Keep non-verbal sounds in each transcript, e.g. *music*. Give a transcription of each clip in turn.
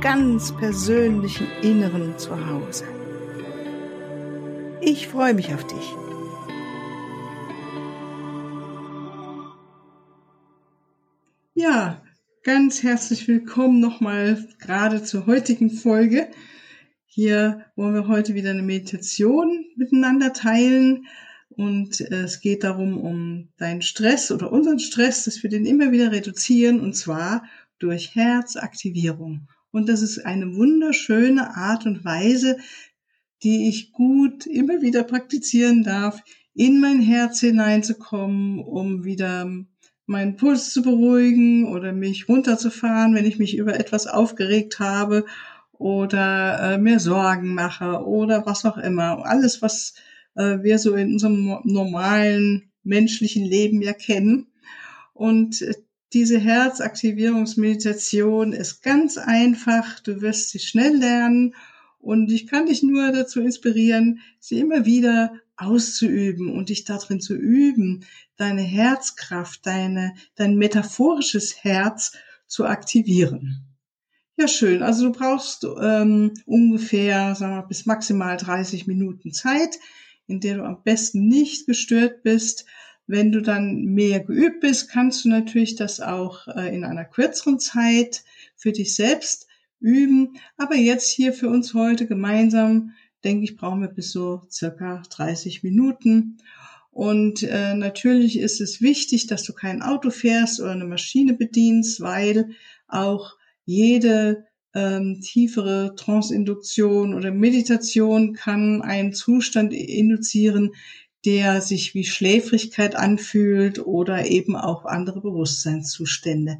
ganz persönlichen Inneren zu Hause. Ich freue mich auf dich. Ja, ganz herzlich willkommen nochmal gerade zur heutigen Folge. Hier wollen wir heute wieder eine Meditation miteinander teilen. Und äh, es geht darum, um deinen Stress oder unseren Stress, dass wir den immer wieder reduzieren und zwar durch Herzaktivierung. Und das ist eine wunderschöne Art und Weise, die ich gut immer wieder praktizieren darf, in mein Herz hineinzukommen, um wieder meinen Puls zu beruhigen oder mich runterzufahren, wenn ich mich über etwas aufgeregt habe oder äh, mir Sorgen mache oder was auch immer. Alles, was äh, wir so in unserem normalen menschlichen Leben ja kennen. Und äh, diese Herzaktivierungsmeditation ist ganz einfach. Du wirst sie schnell lernen. Und ich kann dich nur dazu inspirieren, sie immer wieder auszuüben und dich darin zu üben, deine Herzkraft, deine, dein metaphorisches Herz zu aktivieren. Ja, schön. Also du brauchst ähm, ungefähr, sagen wir, bis maximal 30 Minuten Zeit, in der du am besten nicht gestört bist. Wenn du dann mehr geübt bist, kannst du natürlich das auch äh, in einer kürzeren Zeit für dich selbst üben. Aber jetzt hier für uns heute gemeinsam, denke ich, brauchen wir bis so circa 30 Minuten. Und äh, natürlich ist es wichtig, dass du kein Auto fährst oder eine Maschine bedienst, weil auch jede ähm, tiefere Tranceinduktion oder Meditation kann einen Zustand induzieren, der sich wie Schläfrigkeit anfühlt oder eben auch andere Bewusstseinszustände.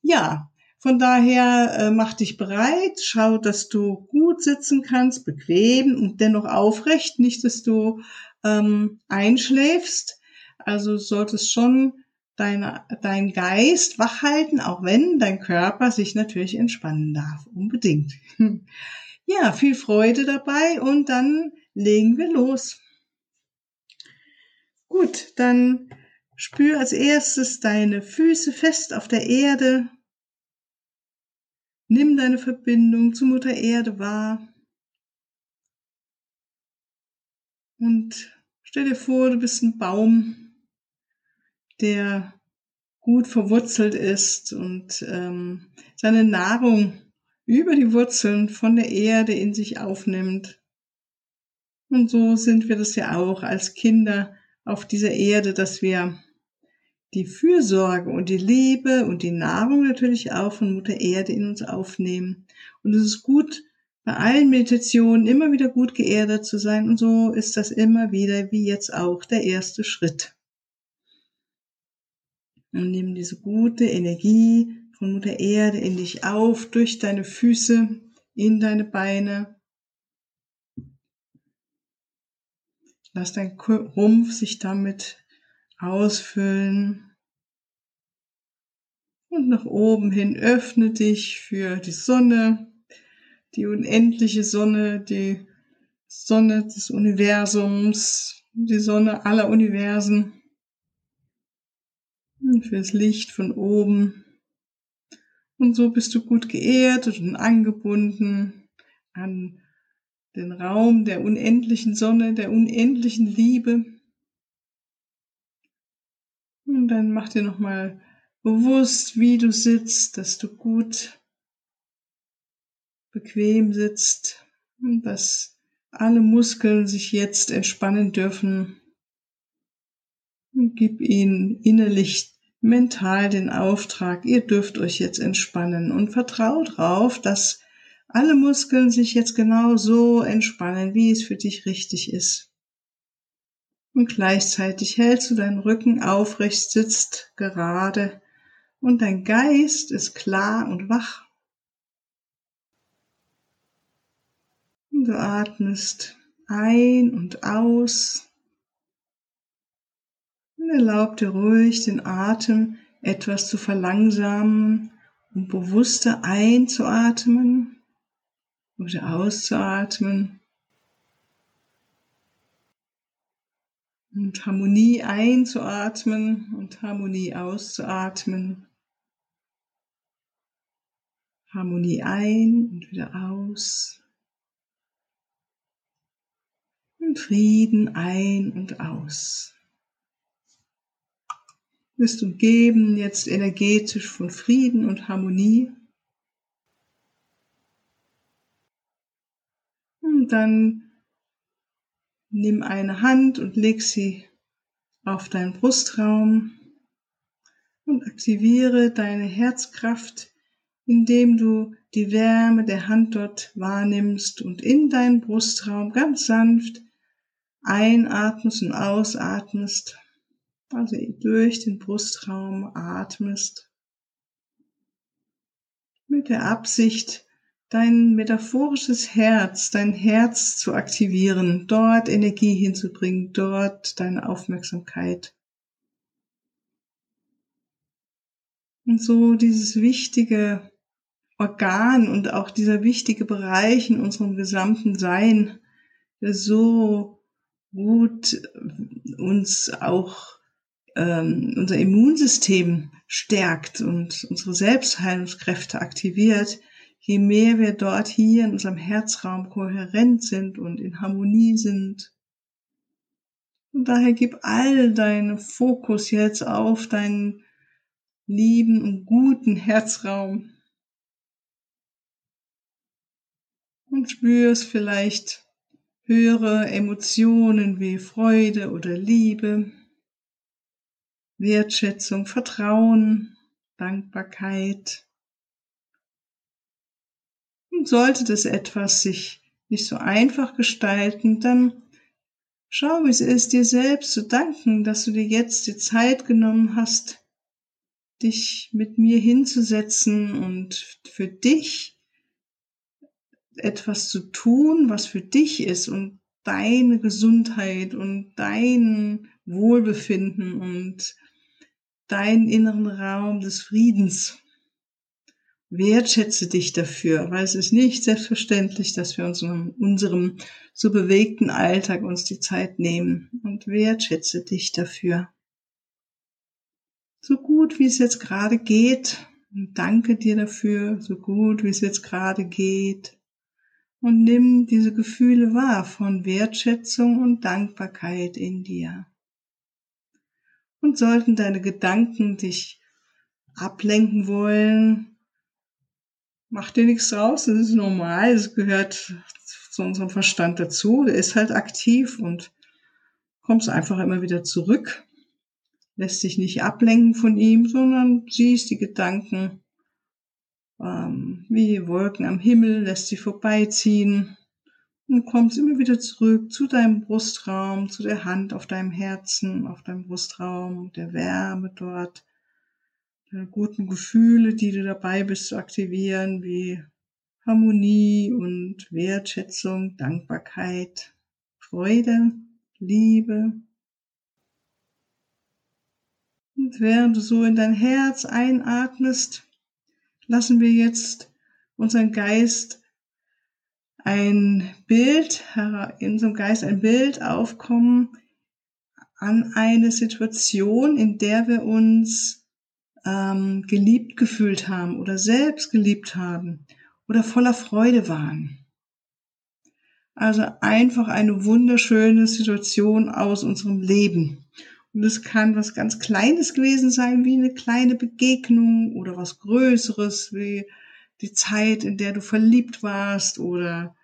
Ja, von daher äh, mach dich bereit, schau, dass du gut sitzen kannst, bequem und dennoch aufrecht, nicht, dass du ähm, einschläfst. Also solltest schon deine, dein Geist wachhalten, auch wenn dein Körper sich natürlich entspannen darf. Unbedingt. *laughs* Ja, viel Freude dabei und dann legen wir los. Gut, dann spür als erstes deine Füße fest auf der Erde. Nimm deine Verbindung zu Mutter Erde wahr. Und stell dir vor, du bist ein Baum der gut verwurzelt ist und ähm, seine Nahrung über die Wurzeln von der Erde in sich aufnimmt. Und so sind wir das ja auch als Kinder auf dieser Erde, dass wir die Fürsorge und die Liebe und die Nahrung natürlich auch von Mutter Erde in uns aufnehmen. Und es ist gut, bei allen Meditationen immer wieder gut geerdet zu sein. Und so ist das immer wieder, wie jetzt auch, der erste Schritt und nimm diese gute Energie von Mutter Erde in dich auf, durch deine Füße, in deine Beine. Lass dein Rumpf sich damit ausfüllen. Und nach oben hin öffne dich für die Sonne, die unendliche Sonne, die Sonne des Universums, die Sonne aller Universen und fürs Licht von oben. Und so bist du gut geehrt und angebunden an den Raum der unendlichen Sonne, der unendlichen Liebe. Und dann mach dir nochmal bewusst, wie du sitzt, dass du gut bequem sitzt und dass alle Muskeln sich jetzt entspannen dürfen. Und gib ihnen innerlich mental den Auftrag, ihr dürft euch jetzt entspannen und vertraut drauf, dass alle Muskeln sich jetzt genau so entspannen, wie es für dich richtig ist. Und gleichzeitig hältst du deinen Rücken aufrecht, sitzt gerade und dein Geist ist klar und wach. Du atmest ein und aus. Und erlaub dir ruhig, den Atem etwas zu verlangsamen und bewusster einzuatmen wieder auszuatmen. Und Harmonie einzuatmen und Harmonie auszuatmen. Harmonie ein und wieder aus. Und Frieden ein und aus. Du bist umgeben jetzt energetisch von Frieden und Harmonie. Dann nimm eine Hand und leg sie auf deinen Brustraum und aktiviere deine Herzkraft indem du die Wärme der Hand dort wahrnimmst und in deinen Brustraum ganz sanft einatmest und ausatmest, also durch den Brustraum atmest, mit der Absicht, dein metaphorisches Herz, dein Herz zu aktivieren, dort Energie hinzubringen, dort deine Aufmerksamkeit. Und so dieses wichtige Organ und auch dieser wichtige Bereich in unserem gesamten Sein, der so gut uns auch ähm, unser Immunsystem stärkt und unsere Selbstheilungskräfte aktiviert, je mehr wir dort hier in unserem Herzraum kohärent sind und in Harmonie sind. Und daher gib all deinen Fokus jetzt auf deinen lieben und guten Herzraum, und spürst vielleicht höhere Emotionen wie Freude oder Liebe, Wertschätzung, Vertrauen, Dankbarkeit. Sollte das etwas sich nicht so einfach gestalten, dann schau, wie es ist, dir selbst zu danken, dass du dir jetzt die Zeit genommen hast, dich mit mir hinzusetzen und für dich etwas zu tun, was für dich ist und deine Gesundheit und dein Wohlbefinden und deinen inneren Raum des Friedens. Wertschätze dich dafür, weil es ist nicht selbstverständlich, dass wir uns in unserem so bewegten Alltag uns die Zeit nehmen und wertschätze dich dafür. So gut wie es jetzt gerade geht, und danke dir dafür, so gut wie es jetzt gerade geht und nimm diese Gefühle wahr von Wertschätzung und Dankbarkeit in dir. Und sollten deine Gedanken dich ablenken wollen, mach dir nichts draus, das ist normal, es gehört zu unserem Verstand dazu, der ist halt aktiv und kommst einfach immer wieder zurück, lässt dich nicht ablenken von ihm, sondern siehst die Gedanken ähm, wie Wolken am Himmel, lässt sie vorbeiziehen und kommst immer wieder zurück zu deinem Brustraum, zu der Hand auf deinem Herzen, auf deinem Brustraum, der Wärme dort, guten Gefühle, die du dabei bist zu aktivieren, wie Harmonie und Wertschätzung, Dankbarkeit, Freude, Liebe. Und während du so in dein Herz einatmest, lassen wir jetzt unseren Geist ein Bild, in unserem Geist ein Bild aufkommen an eine Situation, in der wir uns ähm, geliebt gefühlt haben oder selbst geliebt haben oder voller Freude waren. Also einfach eine wunderschöne Situation aus unserem Leben. Und es kann was ganz Kleines gewesen sein, wie eine kleine Begegnung oder was Größeres, wie die Zeit, in der du verliebt warst oder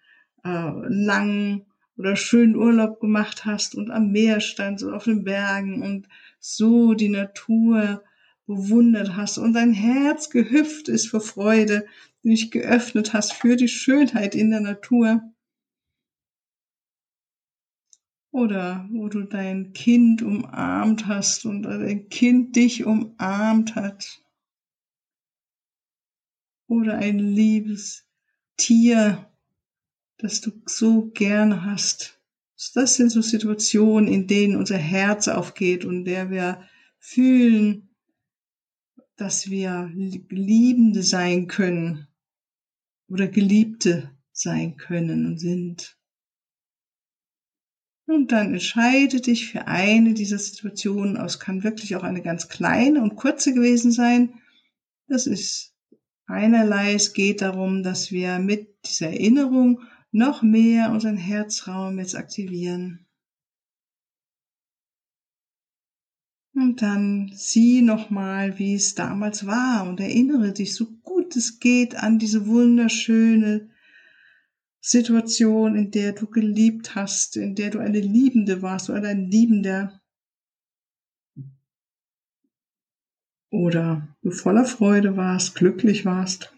äh, lang oder schönen Urlaub gemacht hast und am Meer standst oder auf den Bergen und so die Natur bewundert hast und dein Herz gehüpft ist vor Freude, dich geöffnet hast für die Schönheit in der Natur. Oder wo du dein Kind umarmt hast und dein Kind dich umarmt hat. Oder ein liebes Tier, das du so gerne hast. Das sind so Situationen, in denen unser Herz aufgeht und der wir fühlen, dass wir Liebende sein können oder Geliebte sein können und sind. Und dann entscheide dich für eine dieser Situationen aus, kann wirklich auch eine ganz kleine und kurze gewesen sein. Das ist einerlei. Es geht darum, dass wir mit dieser Erinnerung noch mehr unseren Herzraum jetzt aktivieren. Und dann sieh nochmal, wie es damals war und erinnere dich so gut es geht an diese wunderschöne Situation, in der du geliebt hast, in der du eine Liebende warst oder ein Liebender. Oder du voller Freude warst, glücklich warst.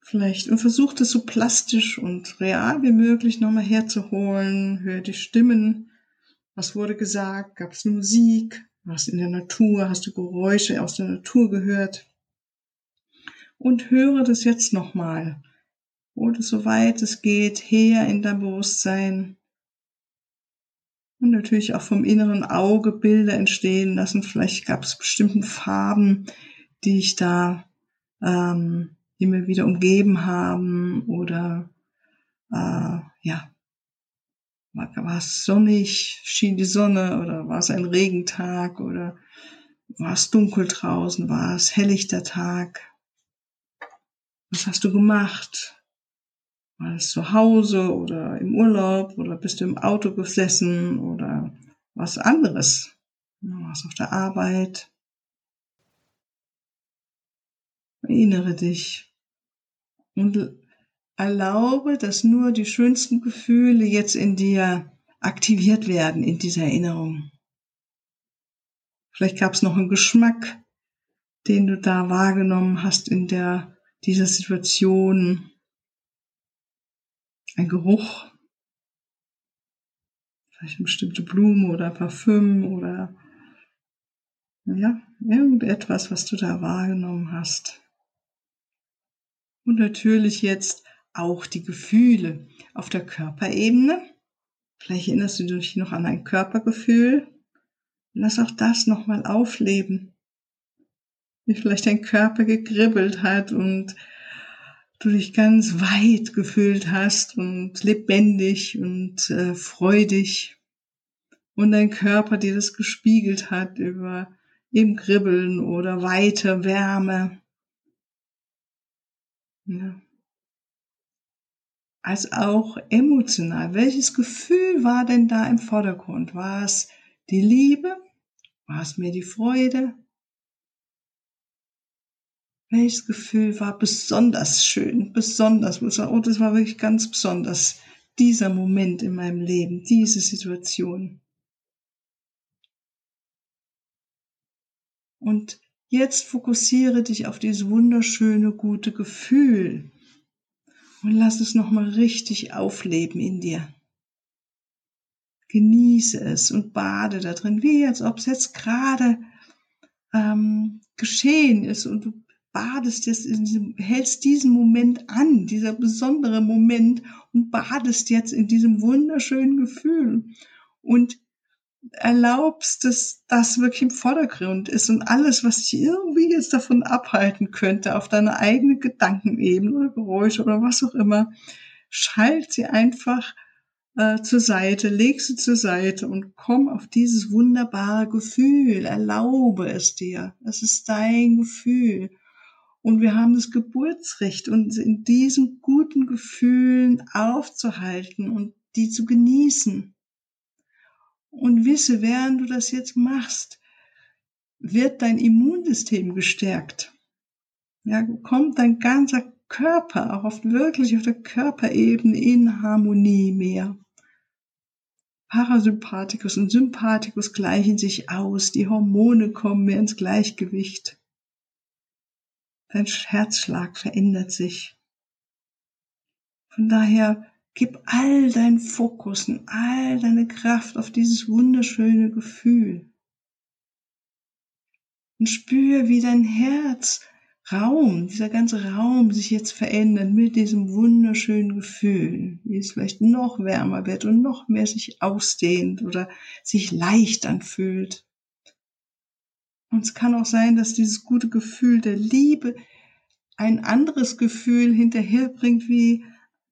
Vielleicht und versuch das so plastisch und real wie möglich nochmal herzuholen. Hör die Stimmen. Was wurde gesagt? Gab es Musik? Was in der Natur? Hast du Geräusche aus der Natur gehört? Und höre das jetzt nochmal. Es soweit es geht her in dein Bewusstsein. Und natürlich auch vom inneren Auge Bilder entstehen lassen. Vielleicht gab es bestimmten Farben, die ich da ähm, immer wieder umgeben haben oder äh, ja, war es sonnig, schien die Sonne oder war es ein Regentag oder war es dunkel draußen, war es helllichter Tag? Was hast du gemacht? War es zu Hause oder im Urlaub oder bist du im Auto gesessen oder was anderes? Was auf der Arbeit? Erinnere dich und erlaube, dass nur die schönsten Gefühle jetzt in dir aktiviert werden in dieser Erinnerung. Vielleicht gab es noch einen Geschmack, den du da wahrgenommen hast in der, dieser Situation. Ein Geruch. Vielleicht eine bestimmte Blume oder Parfüm oder ja, irgendetwas, was du da wahrgenommen hast. Und natürlich jetzt auch die Gefühle auf der Körperebene. Vielleicht erinnerst du dich noch an ein Körpergefühl. Lass auch das nochmal aufleben. Wie vielleicht dein Körper gegribbelt hat und du dich ganz weit gefühlt hast und lebendig und äh, freudig und dein Körper dir das gespiegelt hat über eben Kribbeln oder Weite, Wärme. Ja. Als auch emotional. Welches Gefühl war denn da im Vordergrund? War es die Liebe? War es mir die Freude? Welches Gefühl war besonders schön, besonders, oh, das war wirklich ganz besonders, dieser Moment in meinem Leben, diese Situation. Und Jetzt fokussiere dich auf dieses wunderschöne, gute Gefühl und lass es nochmal richtig aufleben in dir. Genieße es und bade da drin, wie als ob es jetzt gerade ähm, geschehen ist und du badest jetzt in diesem, hältst diesen Moment an, dieser besondere Moment und badest jetzt in diesem wunderschönen Gefühl. Und erlaubst, dass das wirklich im Vordergrund ist und alles, was dich irgendwie jetzt davon abhalten könnte, auf deine eigene Gedankenebene oder Geräusche oder was auch immer, schalt sie einfach äh, zur Seite, leg sie zur Seite und komm auf dieses wunderbare Gefühl, erlaube es dir. Es ist dein Gefühl. Und wir haben das Geburtsrecht, uns in diesen guten Gefühlen aufzuhalten und die zu genießen. Und wisse, während du das jetzt machst, wird dein Immunsystem gestärkt. Ja, kommt dein ganzer Körper auch oft wirklich auf der Körperebene in Harmonie mehr. Parasympathikus und Sympathikus gleichen sich aus, die Hormone kommen mehr ins Gleichgewicht. Dein Herzschlag verändert sich. Von daher Gib all deinen Fokus und all deine Kraft auf dieses wunderschöne Gefühl. Und spür, wie dein Herz Raum, dieser ganze Raum sich jetzt verändert mit diesem wunderschönen Gefühl, wie es vielleicht noch wärmer wird und noch mehr sich ausdehnt oder sich leicht anfühlt. Und es kann auch sein, dass dieses gute Gefühl der Liebe ein anderes Gefühl hinterherbringt, wie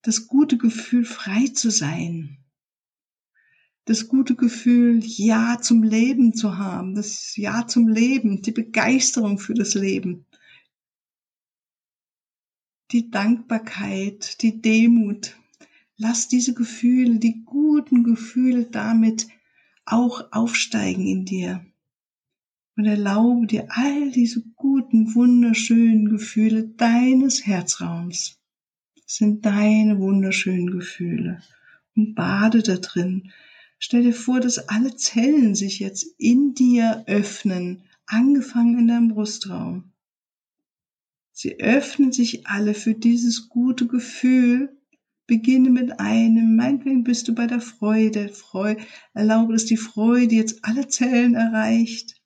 das gute Gefühl, frei zu sein. Das gute Gefühl, Ja zum Leben zu haben, das Ja zum Leben, die Begeisterung für das Leben die Dankbarkeit, die Demut. Lass diese Gefühle, die guten Gefühle damit auch aufsteigen in dir. Und erlaube dir all diese guten, wunderschönen Gefühle deines Herzraums. Sind deine wunderschönen Gefühle. Und bade da drin. Stell dir vor, dass alle Zellen sich jetzt in dir öffnen, angefangen in deinem Brustraum. Sie öffnen sich alle für dieses gute Gefühl. Beginne mit einem, meinetwegen bist du bei der Freude, Freude, erlaube, dass die Freude jetzt alle Zellen erreicht.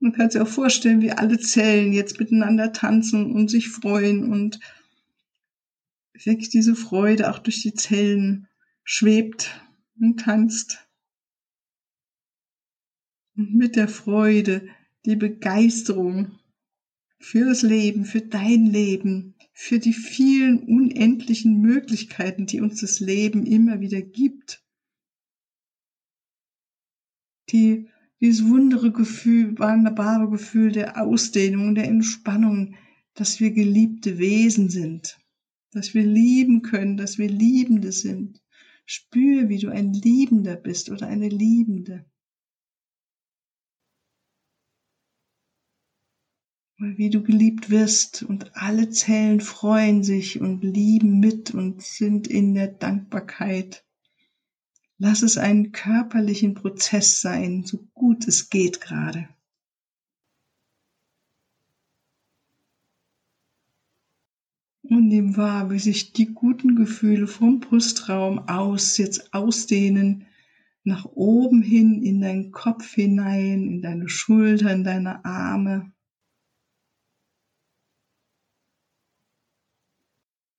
Man kann sich auch vorstellen, wie alle Zellen jetzt miteinander tanzen und sich freuen und wirklich diese Freude auch durch die Zellen schwebt und tanzt. Und mit der Freude die Begeisterung für das Leben, für dein Leben, für die vielen unendlichen Möglichkeiten, die uns das Leben immer wieder gibt. Die, dieses wundere Gefühl, wunderbare Gefühl der Ausdehnung, der Entspannung, dass wir geliebte Wesen sind, dass wir lieben können, dass wir Liebende sind. Spür, wie du ein Liebender bist oder eine Liebende. wie du geliebt wirst und alle Zellen freuen sich und lieben mit und sind in der Dankbarkeit. Lass es einen körperlichen Prozess sein, so gut es geht gerade. Und nimm wahr, wie sich die guten Gefühle vom Brustraum aus jetzt ausdehnen, nach oben hin in deinen Kopf hinein, in deine Schultern, deine Arme,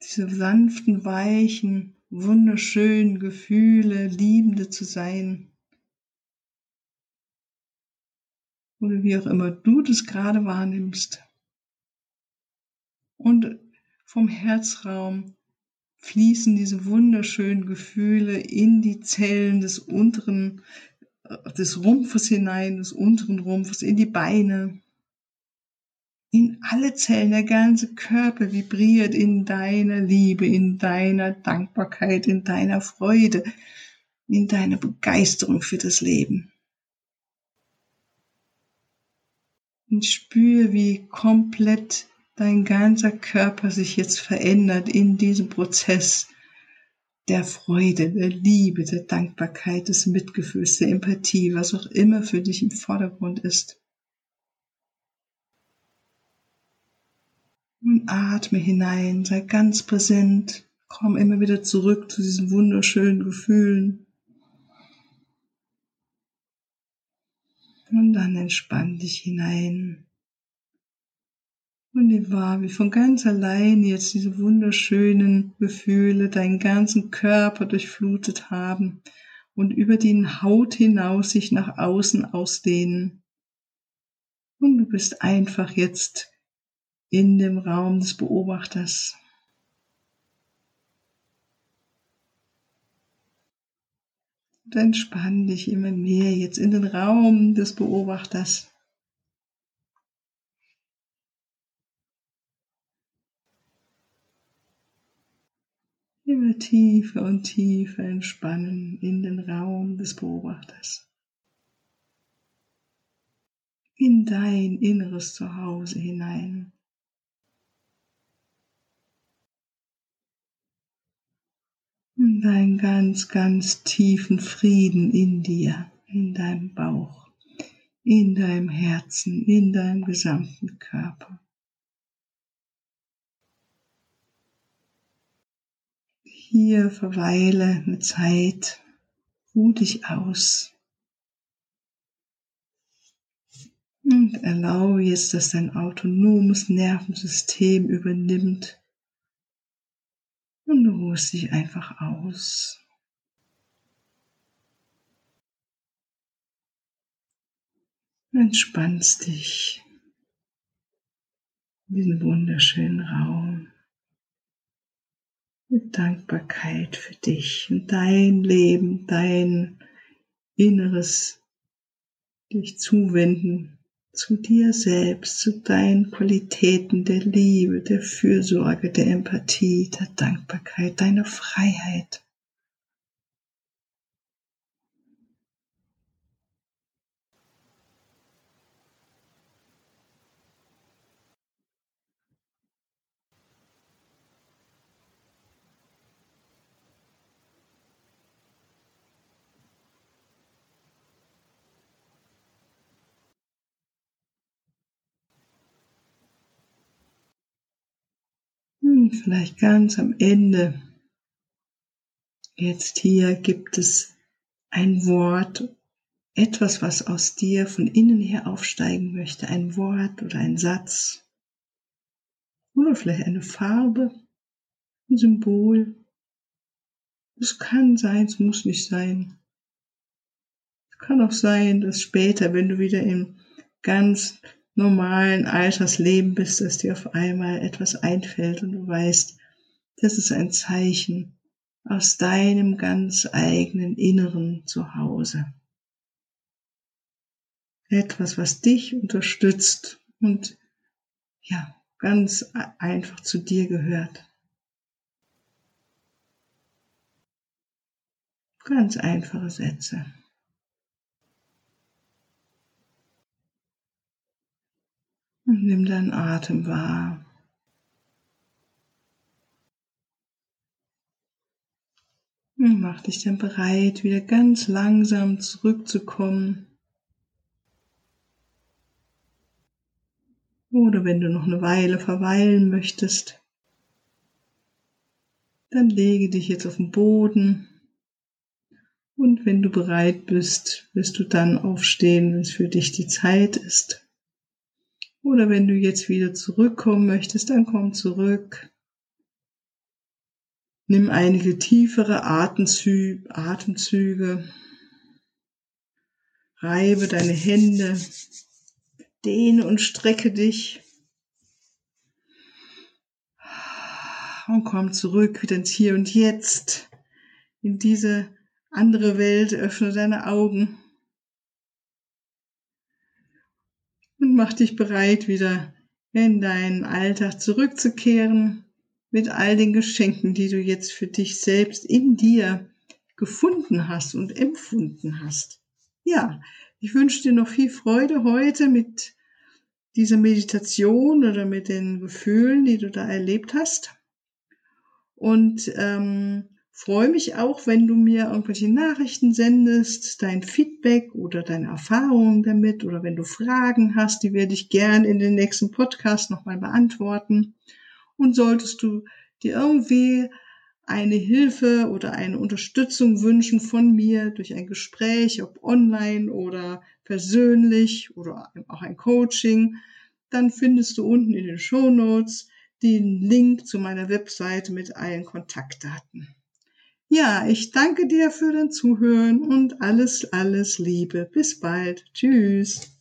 diese sanften, weichen, wunderschönen Gefühle, Liebende zu sein. Oder wie auch immer du das gerade wahrnimmst. Und vom Herzraum fließen diese wunderschönen Gefühle in die Zellen des unteren, äh, des Rumpfes hinein, des unteren Rumpfes, in die Beine, in alle Zellen, der ganze Körper vibriert in deiner Liebe, in deiner Dankbarkeit, in deiner Freude, in deiner Begeisterung für das Leben. Und spür, wie komplett dein ganzer Körper sich jetzt verändert in diesem Prozess der Freude, der Liebe, der Dankbarkeit, des Mitgefühls, der Empathie, was auch immer für dich im Vordergrund ist. Und atme hinein, sei ganz präsent, komm immer wieder zurück zu diesen wunderschönen Gefühlen. Und dann entspann dich hinein. Wahr, wie von ganz allein jetzt diese wunderschönen Gefühle deinen ganzen Körper durchflutet haben und über die Haut hinaus sich nach außen ausdehnen. Und du bist einfach jetzt in dem Raum des Beobachters. Und entspann dich immer mehr jetzt in den Raum des Beobachters. Immer tiefer und tiefer entspannen in den Raum des Beobachters. In dein inneres Zuhause hinein. und einen ganz, ganz tiefen Frieden in dir, in deinem Bauch, in deinem Herzen, in deinem gesamten Körper. Hier verweile eine Zeit, ruh dich aus. Und erlaube jetzt, dass dein autonomes Nervensystem übernimmt. Und du ruhst dich einfach aus. Entspannst dich in diesen wunderschönen Raum mit Dankbarkeit für dich und dein Leben, dein Inneres, dich zuwenden zu dir selbst, zu deinen Qualitäten der Liebe, der Fürsorge, der Empathie, der Dankbarkeit, deiner Freiheit. Vielleicht ganz am Ende, jetzt hier gibt es ein Wort, etwas, was aus dir von innen her aufsteigen möchte, ein Wort oder ein Satz oder vielleicht eine Farbe, ein Symbol. Es kann sein, es muss nicht sein. Es kann auch sein, dass später, wenn du wieder im ganz normalen Altersleben bist, dass dir auf einmal etwas einfällt und du weißt, das ist ein Zeichen aus deinem ganz eigenen inneren Zuhause. Etwas, was dich unterstützt und ja, ganz einfach zu dir gehört. Ganz einfache Sätze. Und nimm deinen Atem wahr. Und mach dich dann bereit, wieder ganz langsam zurückzukommen. Oder wenn du noch eine Weile verweilen möchtest, dann lege dich jetzt auf den Boden. Und wenn du bereit bist, wirst du dann aufstehen, wenn es für dich die Zeit ist. Oder wenn du jetzt wieder zurückkommen möchtest, dann komm zurück. Nimm einige tiefere Atemzüge. Reibe deine Hände. Dehne und strecke dich. Und komm zurück wieder ins Hier und Jetzt. In diese andere Welt. Öffne deine Augen. Und mach dich bereit, wieder in deinen Alltag zurückzukehren mit all den Geschenken, die du jetzt für dich selbst in dir gefunden hast und empfunden hast. Ja, ich wünsche dir noch viel Freude heute mit dieser Meditation oder mit den Gefühlen, die du da erlebt hast. Und ähm, freue mich auch, wenn du mir irgendwelche Nachrichten sendest, dein Feedback oder deine Erfahrungen damit oder wenn du Fragen hast, die werde ich gern in den nächsten Podcast nochmal beantworten. Und solltest du dir irgendwie eine Hilfe oder eine Unterstützung wünschen von mir durch ein Gespräch, ob online oder persönlich oder auch ein Coaching, dann findest du unten in den Show Notes den Link zu meiner Webseite mit allen Kontaktdaten. Ja, ich danke dir für dein Zuhören und alles, alles Liebe. Bis bald. Tschüss.